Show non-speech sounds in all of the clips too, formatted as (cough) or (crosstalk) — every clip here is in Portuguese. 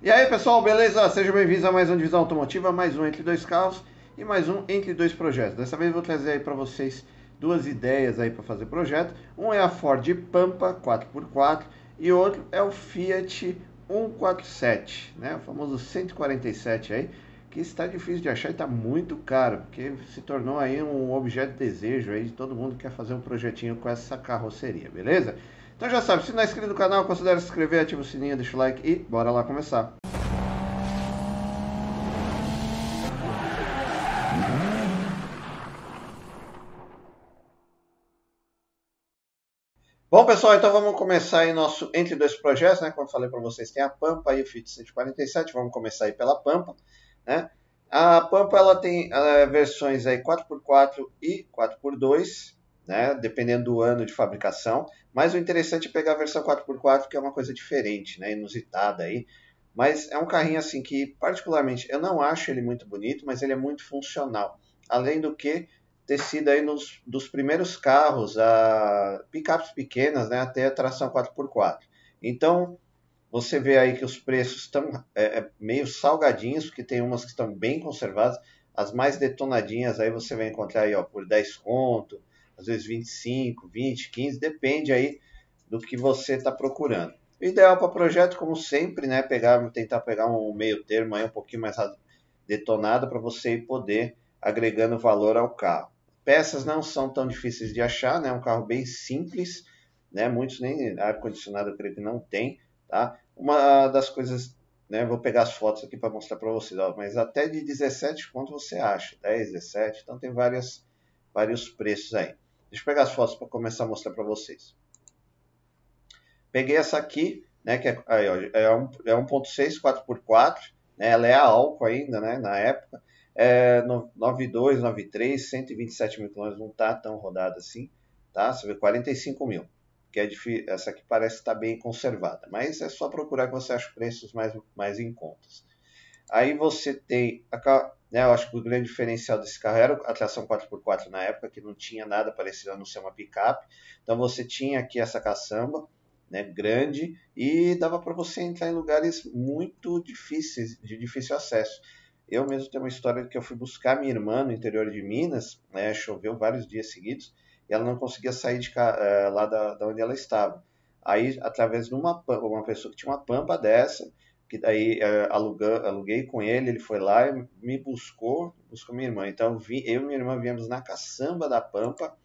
E aí pessoal, beleza? Sejam bem-vindos a mais um Divisão Automotiva, mais um Entre Dois Carros e mais um Entre Dois Projetos. Dessa vez eu vou trazer aí para vocês duas ideias aí para fazer projeto. Um é a Ford Pampa 4x4 e outro é o Fiat 147, né? O famoso 147 aí, que está difícil de achar e está muito caro, porque se tornou aí um objeto de desejo aí de todo mundo que quer fazer um projetinho com essa carroceria, beleza? Então já sabe, se não é inscrito no canal, considere se inscrever, ativa o sininho, deixa o like e bora lá começar. Bom, pessoal, então vamos começar aí nosso entre dois projetos, né? Como eu falei para vocês, tem a Pampa e o Fit 147. Vamos começar aí pela Pampa, né? A Pampa ela tem uh, versões aí 4x4 e 4x2, né? Dependendo do ano de fabricação. Mas o interessante é pegar a versão 4x4, que é uma coisa diferente, né? Inusitada aí. Mas é um carrinho assim que, particularmente, eu não acho ele muito bonito, mas ele é muito funcional. Além do que ter sido aí nos dos primeiros carros, a picapes pequenas, né, até a tração 4x4. Então, você vê aí que os preços estão é, é, meio salgadinhos, porque tem umas que estão bem conservadas. As mais detonadinhas aí você vai encontrar aí, ó, por 10 conto, às vezes 25, 20, 15, depende aí do que você está procurando. O ideal para projeto, como sempre, né, pegar, tentar pegar um meio termo aí um pouquinho mais detonado para você poder agregando valor ao carro. Peças não são tão difíceis de achar, né, um carro bem simples, né, muitos nem ar condicionado creio que não tem, tá? Uma das coisas, né, vou pegar as fotos aqui para mostrar para vocês, ó, mas até de 17 quanto você acha, 10, 17, então tem várias vários preços aí. Deixa eu pegar as fotos para começar a mostrar para vocês. Peguei essa aqui, né, que é, aí, ó, é, um, é 1.6 4x4, né, ela é a álcool ainda, né, na época. É 92, 93, 127 mil quilômetros, não tá tão rodada assim, tá? Você vê 45 mil, que é difícil, essa aqui parece estar tá bem conservada, mas é só procurar que você acha preços mais, mais em contas. Aí você tem a, né, eu acho que o grande diferencial desse carro era a tração 4x4 na época, que não tinha nada parecido a não ser uma picape. Então você tinha aqui essa caçamba, né, grande, e dava para você entrar em lugares muito difíceis, de difícil acesso. Eu mesmo tenho uma história que eu fui buscar minha irmã no interior de Minas, né, choveu vários dias seguidos, e ela não conseguia sair de, uh, lá da, da, onde ela estava. Aí, através de uma, uma pessoa que tinha uma pampa dessa, que daí é, aluguei com ele, ele foi lá e me buscou, buscou minha irmã. Então vi, eu e minha irmã viemos na caçamba da Pampa,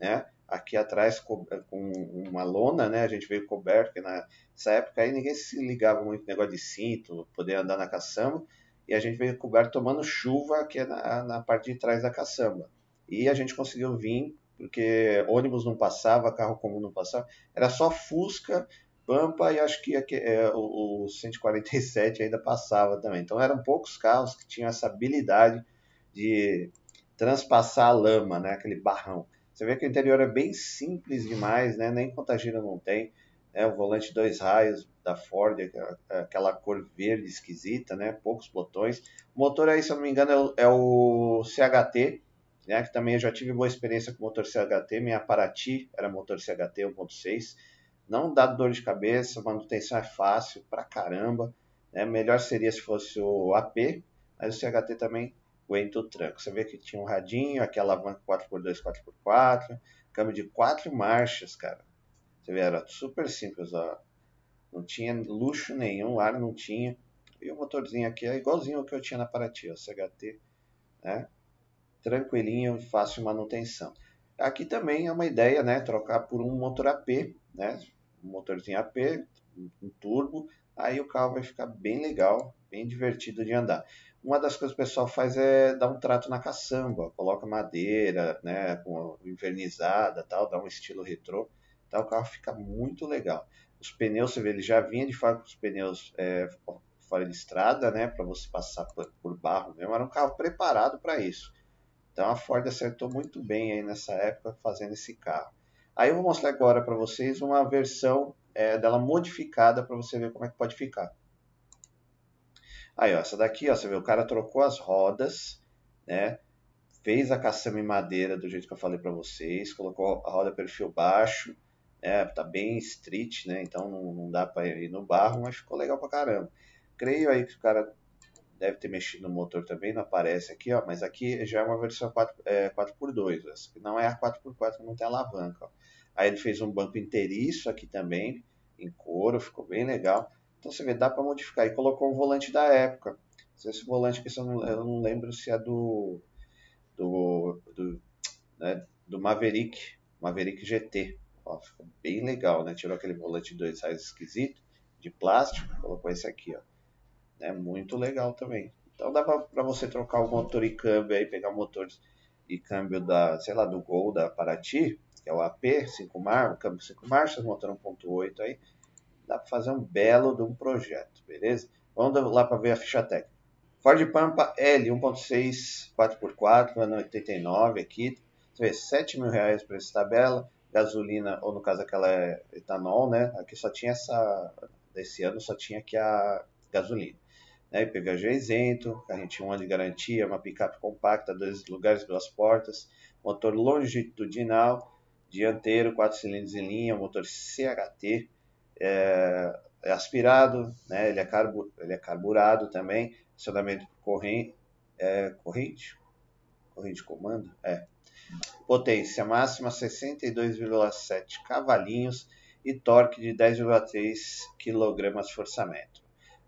né? Aqui atrás com, com uma lona, né? A gente veio coberto, nessa época aí ninguém se ligava muito no negócio de cinto, poder andar na caçamba. E a gente veio coberto tomando chuva aqui é na, na parte de trás da caçamba. E a gente conseguiu vir, porque ônibus não passava, carro comum não passava, era só Fusca Pampa e acho que é, o, o 147 ainda passava também. Então eram poucos carros que tinham essa habilidade de transpassar a lama, né? aquele barrão. Você vê que o interior é bem simples demais, né? nem contagina não tem. Né? O volante dois raios da Ford, aquela cor verde esquisita, né? poucos botões. O motor aí, se eu não me engano, é o, é CHT, né? que também eu já tive boa experiência com o motor CHT. Minha Paraty era motor CHT 1.6 não dá dor de cabeça, manutenção é fácil pra caramba. Né? Melhor seria se fosse o AP, mas o CHT também aguenta o tranco. Você vê que tinha um radinho, aqui alavanca 4x2, 4x4, câmbio de 4 marchas, cara. Você vê, era super simples, ó. Não tinha luxo nenhum, ar não tinha. E o motorzinho aqui é igualzinho ao que eu tinha na Paraty, o CHT, né? Tranquilinho, fácil manutenção. Aqui também é uma ideia, né? Trocar por um motor AP, né? Motorzinho AP, um turbo, aí o carro vai ficar bem legal, bem divertido de andar. Uma das coisas que o pessoal faz é dar um trato na caçamba, coloca madeira, né, com invernizada, tal, dá um estilo retrô, então o carro fica muito legal. Os pneus, você vê, ele já vinha de fábrica com os pneus é, fora de estrada, né, para você passar por, por barro mesmo, era um carro preparado para isso. Então a Ford acertou muito bem aí nessa época fazendo esse carro. Aí eu vou mostrar agora para vocês uma versão é, dela modificada para você ver como é que pode ficar. Aí, ó, essa daqui, ó, você vê, o cara trocou as rodas, né? Fez a caçamba em madeira do jeito que eu falei para vocês, colocou a roda perfil baixo, né? Tá bem street, né? Então não, não dá para ir no barro, mas ficou legal pra caramba. Creio aí que o cara deve ter mexido no motor também, não aparece aqui, ó, mas aqui já é uma versão 4, é, 4x2, essa não é a 4x4, não tem alavanca. Ó. Aí ele fez um banco inteiriço aqui também, em couro, ficou bem legal. Então você vê, dá para modificar. E colocou um volante da época. Esse volante que eu não, eu não lembro se é do do, do, né, do Maverick, Maverick GT. Ó, ficou bem legal, né? Tirou aquele volante de dois reais esquisito, de plástico, colocou esse aqui, ó. É muito legal também. Então dá para você trocar o motor e câmbio aí, pegar o motor e câmbio da, sei lá, do Gol da Paraty, que é o AP 5 marchas, câmbio 5 marchas, motor 1.8 aí. Dá para fazer um belo de um projeto, beleza? Vamos lá para ver a ficha técnica. Ford Pampa L 1.6 4x4, ano 89 aqui. Você vê, 7 mil reais para essa tabela. Gasolina, ou no caso aquela é etanol, né? Aqui só tinha essa, desse ano só tinha aqui a gasolina. Né? Isento, carrinho tinha um ano de garantia, uma picape compacta, dois lugares, duas portas, motor longitudinal, dianteiro, quatro cilindros em linha, motor CHT, é, é aspirado, né? ele, é carbu, ele é carburado também, acionamento corrente, é, corrente, corrente comando, é. Potência máxima 62,7 cavalinhos e torque de 10,3 kgfm.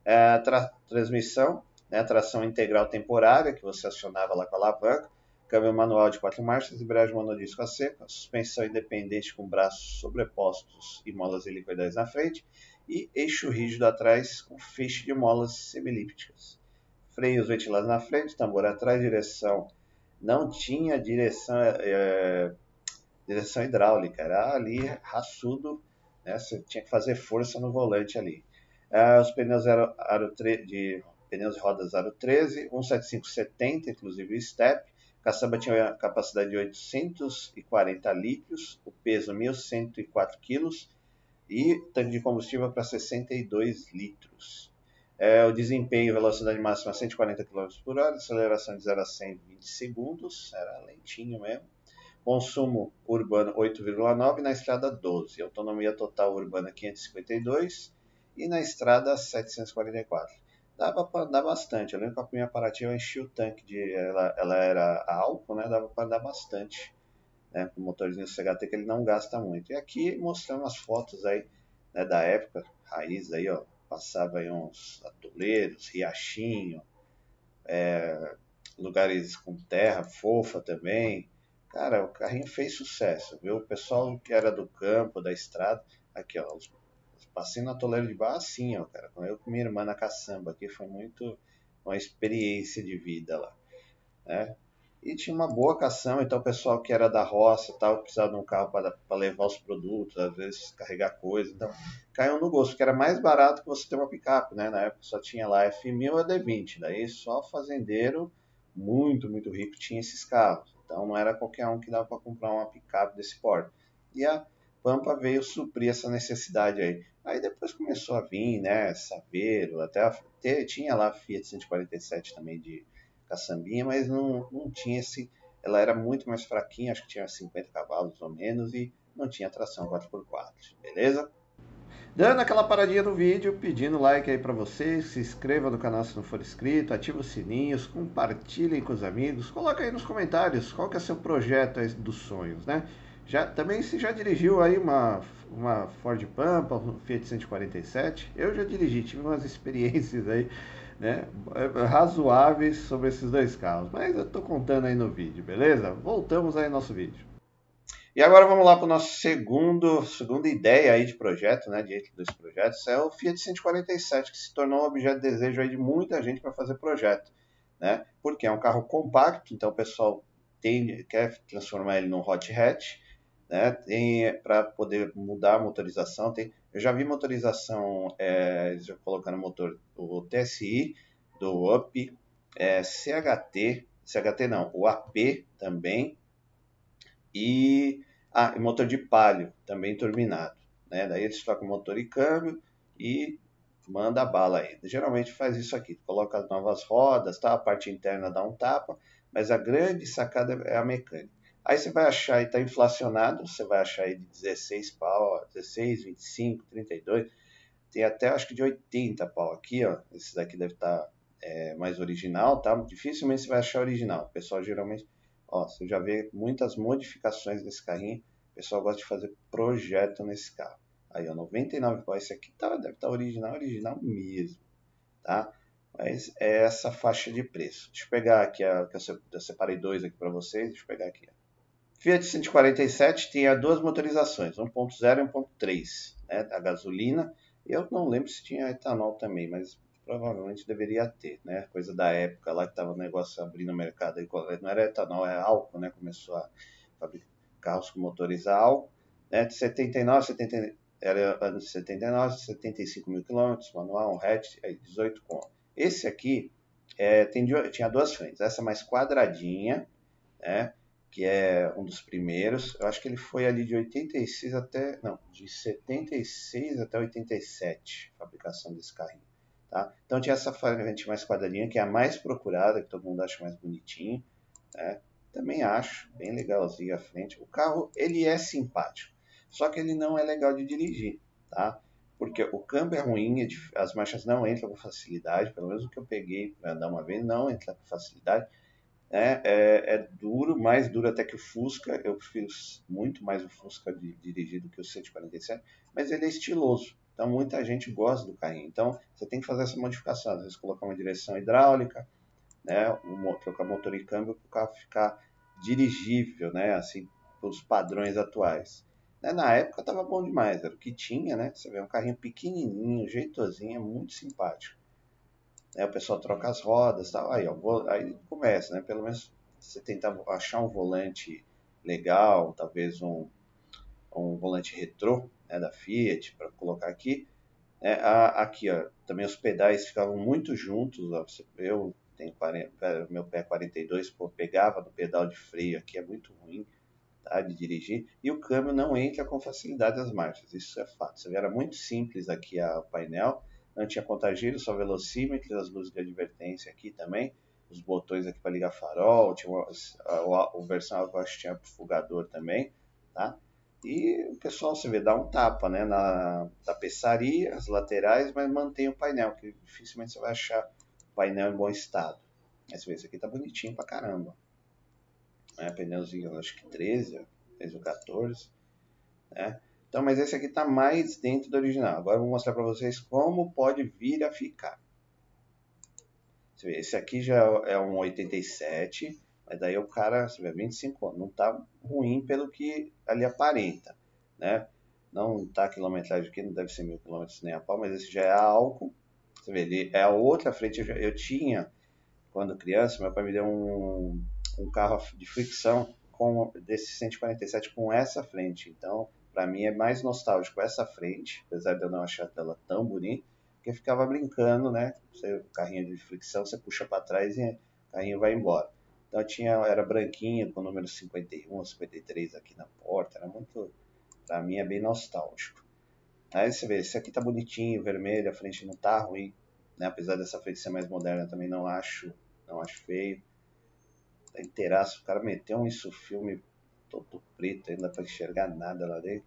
É, tra transmissão, né, tração integral temporária, que você acionava lá com a alavanca, câmbio manual de quatro marchas, embreagem monodisco a seco, suspensão independente com braços sobrepostos e molas helicoidais na frente, e eixo rígido atrás com feixe de molas semilípticas freios ventilados na frente, tambor atrás, direção. Não tinha direção, é, direção hidráulica, era ali raçudo, né? Você tinha que fazer força no volante ali. É, os pneus eram aro de pneus de rodas aro 13, 17570, inclusive o step. Caçamba tinha capacidade de 840 litros, o peso 1.104 quilos e tanque de combustível para 62 litros. É, o desempenho, velocidade máxima 140 km por hora, aceleração de 0 a 100 em 20 segundos, era lentinho mesmo. Consumo urbano 8,9 na estrada 12. Autonomia total urbana 552 e na estrada 744. Dava para andar bastante. Eu lembro que a minha Paraty eu enchi o tanque de. Ela, ela era álcool, né? Dava para andar bastante. Né, o motorzinho CHT que ele não gasta muito. E aqui mostrando as fotos aí né, da época, raiz aí, ó, passava em uns atoleiros, riachinho, é, lugares com terra fofa também. Cara, o carrinho fez sucesso, viu? O pessoal que era do campo, da estrada, aqui ó, passei no atoleiro de barra assim, ó, cara. Eu com minha irmã na caçamba aqui foi muito uma experiência de vida lá, né? e tinha uma boa cação, então o pessoal que era da roça tal, precisava de um carro para levar os produtos, às vezes carregar coisa, então caiu no gosto, porque era mais barato que você ter uma picape, né? Na época só tinha lá F1000 a D20, daí só fazendeiro muito, muito rico tinha esses carros. Então não era qualquer um que dava para comprar uma picape desse porte. E a Pampa veio suprir essa necessidade aí. Aí depois começou a vir, né, Saveiro, até a, tinha lá a Fiat 147 também de caçambinha, mas não, não tinha esse. Ela era muito mais fraquinha, acho que tinha 50 cavalos ou menos e não tinha tração 4x4, beleza? Dando aquela paradinha no vídeo, pedindo like aí para vocês, se inscreva no canal se não for inscrito, ative os sininhos, compartilhem com os amigos, coloca aí nos comentários qual que é seu projeto dos sonhos, né? Já, também se já dirigiu aí uma, uma Ford Pampa, um Fiat 147, eu já dirigi, tive umas (laughs) experiências aí né, razoáveis sobre esses dois carros. Mas eu estou contando aí no vídeo, beleza? Voltamos aí no nosso vídeo. E agora vamos lá para o nosso segundo, segunda ideia aí de projeto, né, de dois projetos, é o Fiat 147, que se tornou um objeto de desejo aí de muita gente para fazer projeto, né? Porque é um carro compacto, então o pessoal tem, quer transformar ele num hot hatch, né? Tem para poder mudar a motorização, tem eu já vi motorização, é, já colocando motor, o TSI, do UP, é, CHT, CHT não, o AP também, e, ah, motor de palio, também turbinado. Né? Daí eles trocam motor e câmbio e manda a bala aí. Geralmente faz isso aqui, coloca as novas rodas, tá? a parte interna dá um tapa, mas a grande sacada é a mecânica. Aí você vai achar e está inflacionado, você vai achar aí de 16 pau, 16, 25, 32. tem até acho que de 80 pau aqui, ó. Esse daqui deve estar tá, é, mais original, tá? Dificilmente você vai achar original. O pessoal geralmente, ó, você já vê muitas modificações nesse carrinho. O pessoal gosta de fazer projeto nesse carro. Aí, ó, 99 pau. Esse aqui tá, deve estar tá original, original mesmo, tá? Mas é essa faixa de preço. Deixa eu pegar aqui, a, que eu separei dois aqui para vocês. Deixa eu pegar aqui. Fiat 147 tinha duas motorizações, 1.0 e 1.3, né, a gasolina. Eu não lembro se tinha etanol também, mas provavelmente deveria ter, né? Coisa da época lá que estava o negócio abrindo o mercado. Não era etanol, era álcool, né? Começou a fabricar carros com motoriza álcool. Né? De 79, 70, era anos 79, 75 mil quilômetros, manual, um hatch, aí 18 conto. Esse aqui é, tem, tinha duas frentes. Essa mais quadradinha, né? Que é um dos primeiros. Eu acho que ele foi ali de 86 até. Não, de 76 até 87, fabricação desse carrinho. Tá? Então tinha essa frente mais quadradinha, que é a mais procurada, que todo mundo acha mais bonitinho. Né? Também acho, bem legalzinho a frente. O carro, ele é simpático, só que ele não é legal de dirigir, tá? porque o câmbio é ruim, é as marchas não entram com facilidade, pelo menos o que eu peguei para andar uma vez não entra com facilidade. É, é, é, duro, mais duro até que o Fusca, eu prefiro muito mais o Fusca de, dirigido que o 147, mas ele é estiloso, então muita gente gosta do carrinho. Então você tem que fazer essa modificação, às vezes colocar uma direção hidráulica, né, um, trocar motor e câmbio para o carro ficar dirigível, né, assim, pelos padrões atuais. Né, na época estava bom demais, era o que tinha, né? Você vê um carrinho pequenininho, jeitosinho, é muito simpático. Né, o pessoal troca as rodas, tal. Aí, ó, aí começa, né? Pelo menos você tenta achar um volante legal, talvez um, um volante retrô né, da Fiat para colocar aqui. É, a, aqui, ó, também os pedais ficavam muito juntos. Ó, eu tenho 40, meu pé 42, pô, pegava no pedal de freio aqui, é muito ruim tá, de dirigir, e o câmbio não entra com facilidade nas marchas, isso é fato. Você vê, era muito simples aqui o painel, contagiro, só velocímetro, as luzes de advertência aqui também, os botões aqui para ligar farol, tinha uma, a, a, versão eu acho que tinha fugador também, tá? E o pessoal, você vê, dá um tapa né, na tapeçaria, as laterais, mas mantém o painel, que dificilmente você vai achar o painel em bom estado. Esse, esse aqui tá bonitinho pra caramba né? Pneuzinho, acho que 13, 13 ou 14, né? Então, mas esse aqui está mais dentro do original. Agora eu vou mostrar para vocês como pode vir a ficar. Esse aqui já é um 87, mas daí o cara, você vê, 25 anos, não está ruim pelo que ali aparenta, né? Não está quilometragem aqui, não deve ser mil quilômetros nem a pau, mas esse já é álcool. Você vê, ele é a outra frente, eu, já, eu tinha, quando criança, meu pai me deu um um carro de fricção com desse 147 com essa frente. Então, para mim é mais nostálgico essa frente, apesar de eu não achar ela tão bonita, porque ficava brincando, né? Você, carrinho de fricção, você puxa para trás e o carrinho vai embora. Então tinha, era branquinho com o número 51, 53 aqui na porta, era muito, para mim é bem nostálgico. Aí você vê, esse aqui tá bonitinho, vermelho, a frente não tá ruim, né? Apesar dessa frente ser mais moderna, também não acho, não acho feio tá inteiraço. O cara meteu um isso filme todo preto, ainda para enxergar nada lá dentro.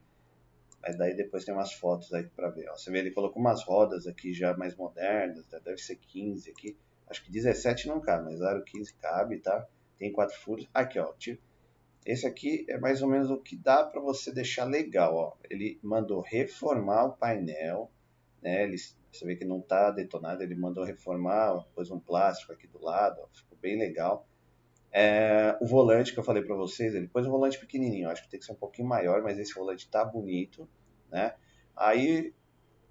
Mas daí depois tem umas fotos aí para ver. Ó. Você vê, ele colocou umas rodas aqui já mais modernas, né? deve ser 15 aqui. Acho que 17 não cabe, mas aro 15 cabe, tá? Tem quatro furos. Aqui, ó. Esse aqui é mais ou menos o que dá para você deixar legal, ó. Ele mandou reformar o painel, né? Ele, você vê que não tá detonado, ele mandou reformar, pôs um plástico aqui do lado, ó. ficou bem legal. É, o volante que eu falei para vocês, ele pôs um volante pequenininho, acho que tem que ser um pouquinho maior, mas esse volante tá bonito, né? Aí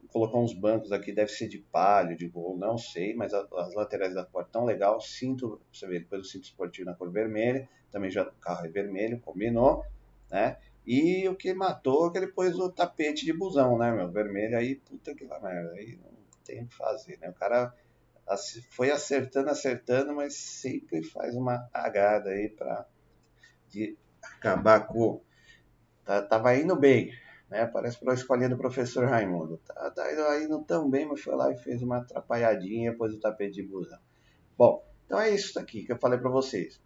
colocou uns bancos aqui, deve ser de palho, de gol, não sei, mas as laterais da porta tão legal. Cinto, você vê, depois o cinto esportivo na cor vermelha, também já o carro é vermelho, combinou, né? E o que matou é que ele pôs o tapete de busão, né, meu? Vermelho aí, puta que lá merda, aí não tem o que fazer, né? O cara foi acertando, acertando, mas sempre faz uma cagada aí para acabar com. Tá, tava indo bem, né? Parece para a escolinha do professor Raimundo. Tá, tá indo tão bem, mas foi lá e fez uma atrapalhadinha, pôs o tapete de busão. Bom, então é isso aqui que eu falei para vocês.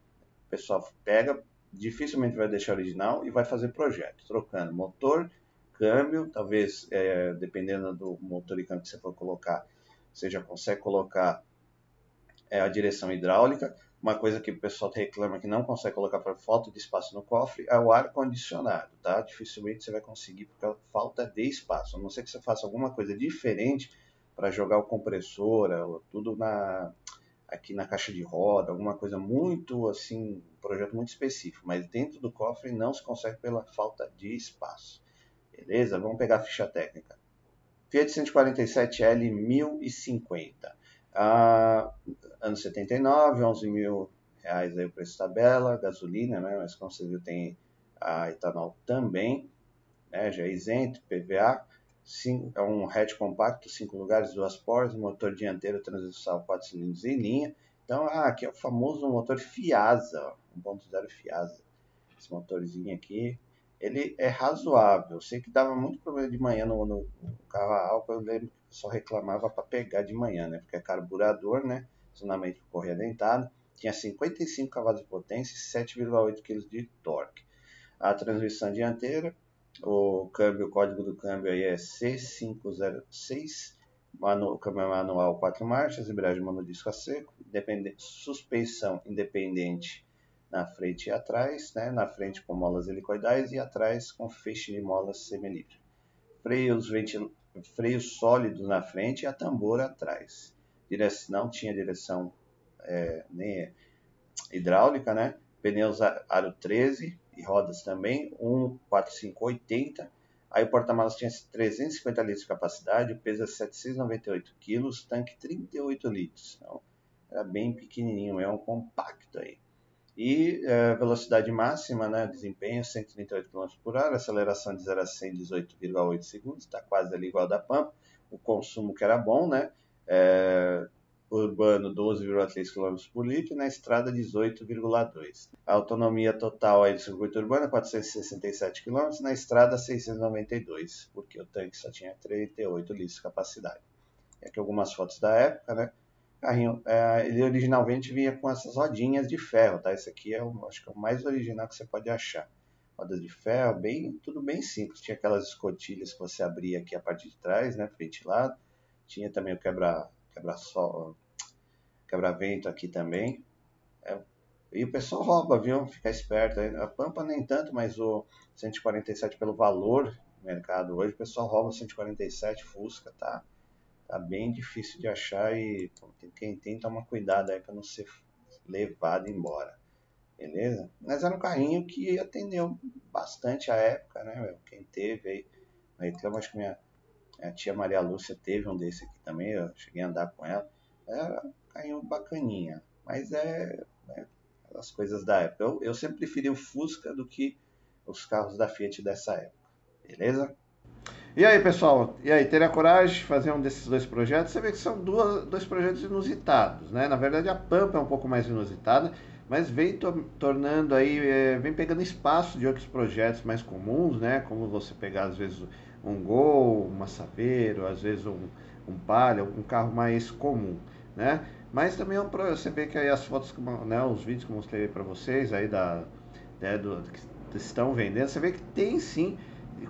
O pessoal pega, dificilmente vai deixar original e vai fazer projeto, trocando motor, câmbio, talvez, é, dependendo do motor e câmbio que você for colocar, você já consegue colocar é, a direção hidráulica. Uma coisa que o pessoal reclama que não consegue colocar por falta de espaço no cofre é o ar condicionado, tá? Dificilmente você vai conseguir por falta de espaço. A não ser que você faça alguma coisa diferente para jogar o compressor, tudo na aqui na caixa de roda, alguma coisa muito assim, um projeto muito específico, mas dentro do cofre não se consegue pela falta de espaço. Beleza? Vamos pegar a ficha técnica. Fiat 147L 1050. Ah, ano 79, 11 mil reais aí o preço tabela, gasolina, né? Mas como você viu tem a etanol também, né? Já é isento, PVA. Cinco, é um hatch compacto, 5 lugares, duas portas, motor dianteiro transversal 4 cilindros em linha. Então, ah, aqui é o famoso motor Fiasa, 1.0 Fiasa. Esse motorzinho aqui, ele é razoável. Sei que dava muito problema de manhã no, no, carro a álcool, eu lembro que reclamava para pegar de manhã, né? Porque é carburador, né? Acionamento por correia dentada. Tinha 55 cavalos de potência e 7,8 kg de torque. A transmissão dianteira, o câmbio, o código do câmbio aí é C506, manu, câmbio manual 4 marchas, embreagem monodisco a seco, suspensão independente na frente e atrás, né? na frente com molas helicoidais e atrás com feixe de molas semilíneas. Freios, ventil... Freios sólidos na frente e a tambor atrás. Direção, não tinha direção é, nem hidráulica, né? Pneus aro 13 e rodas também, 14580. Aí o porta-malas tinha 350 litros de capacidade, é 798 quilos, tanque 38 litros. Então, era bem pequenininho, é um compacto aí. E é, velocidade máxima, né, desempenho 138 km por hora, aceleração de 0 a 100 18,8 segundos, está quase ali igual da Pampa. O consumo que era bom, né, é, urbano 12,3 km por litro e na estrada 18,2. A autonomia total aí do circuito urbano 467 km, na estrada 692, porque o tanque só tinha 38 litros de capacidade. E aqui algumas fotos da época, né? Carrinho, é, ele originalmente vinha com essas rodinhas de ferro, tá? Esse aqui é o, acho que é o mais original que você pode achar. Rodas de ferro, bem, tudo bem simples. Tinha aquelas escotilhas que você abria aqui a parte de trás, né, ventilado. Tinha também o quebra, quebra sol, quebra-vento aqui também. É, e o pessoal rouba, viu? Fica esperto. A Pampa nem tanto, mas o 147 pelo valor do mercado hoje, o pessoal rouba o 147 Fusca, tá? Tá bem difícil de achar e quem tem toma cuidado aí para não ser levado embora. Beleza? Mas era um carrinho que atendeu bastante a época, né? Quem teve aí, reclamo, acho que minha, minha tia Maria Lúcia teve um desse aqui também, eu cheguei a andar com ela. Era um carrinho bacaninha, mas é, é as coisas da época. Eu, eu sempre preferi o Fusca do que os carros da Fiat dessa época. Beleza? E aí, pessoal? E aí, teria coragem de fazer um desses dois projetos? Você vê que são duas, dois projetos inusitados, né? Na verdade, a Pampa é um pouco mais inusitada, mas vem to tornando aí, é, vem pegando espaço de outros projetos mais comuns, né? Como você pegar, às vezes, um Gol, um Massaveiro, às vezes um, um Palio, um carro mais comum, né? Mas também é um, você vê que aí as fotos, né, os vídeos que eu mostrei para vocês aí da, né, do, que estão vendendo, você vê que tem sim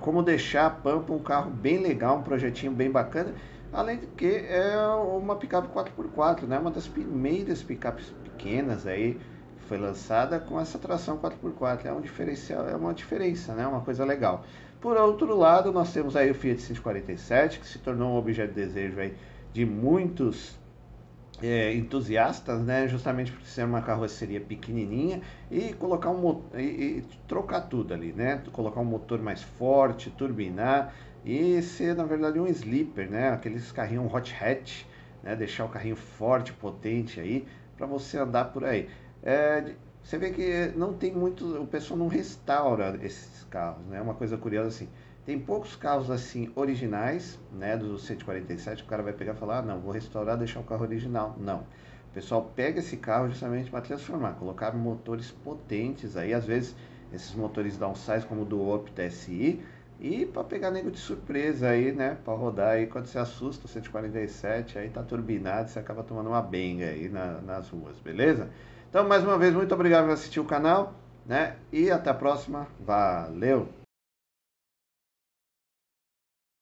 como deixar a Pampa um carro bem legal, um projetinho bem bacana, além de que é uma picape 4x4, né? uma das primeiras picapes pequenas aí que foi lançada com essa tração 4x4, é um diferencial, é uma diferença, né? uma coisa legal. Por outro lado, nós temos aí o Fiat 147, que se tornou um objeto de desejo aí de muitos é, entusiastas, né, justamente por ser uma carroceria pequenininha e colocar um e, e, trocar tudo ali, né, colocar um motor mais forte, turbinar e ser na verdade um sleeper, né, aqueles carrinhos hot hatch, né, deixar o carrinho forte, potente aí para você andar por aí. É, você vê que não tem muito, o pessoal não restaura esses carros, né, uma coisa curiosa assim. Tem poucos carros assim originais, né, do 147, o cara vai pegar e falar: ah, "Não, vou restaurar, deixar o carro original". Não. O pessoal pega esse carro justamente para transformar, colocar motores potentes aí, às vezes esses motores downsize como o do Opel TSI e para pegar nego de surpresa aí, né, para rodar aí quando você assusta o 147, aí tá turbinado, você acaba tomando uma benga aí na, nas ruas, beleza? Então, mais uma vez, muito obrigado por assistir o canal, né? E até a próxima. Valeu!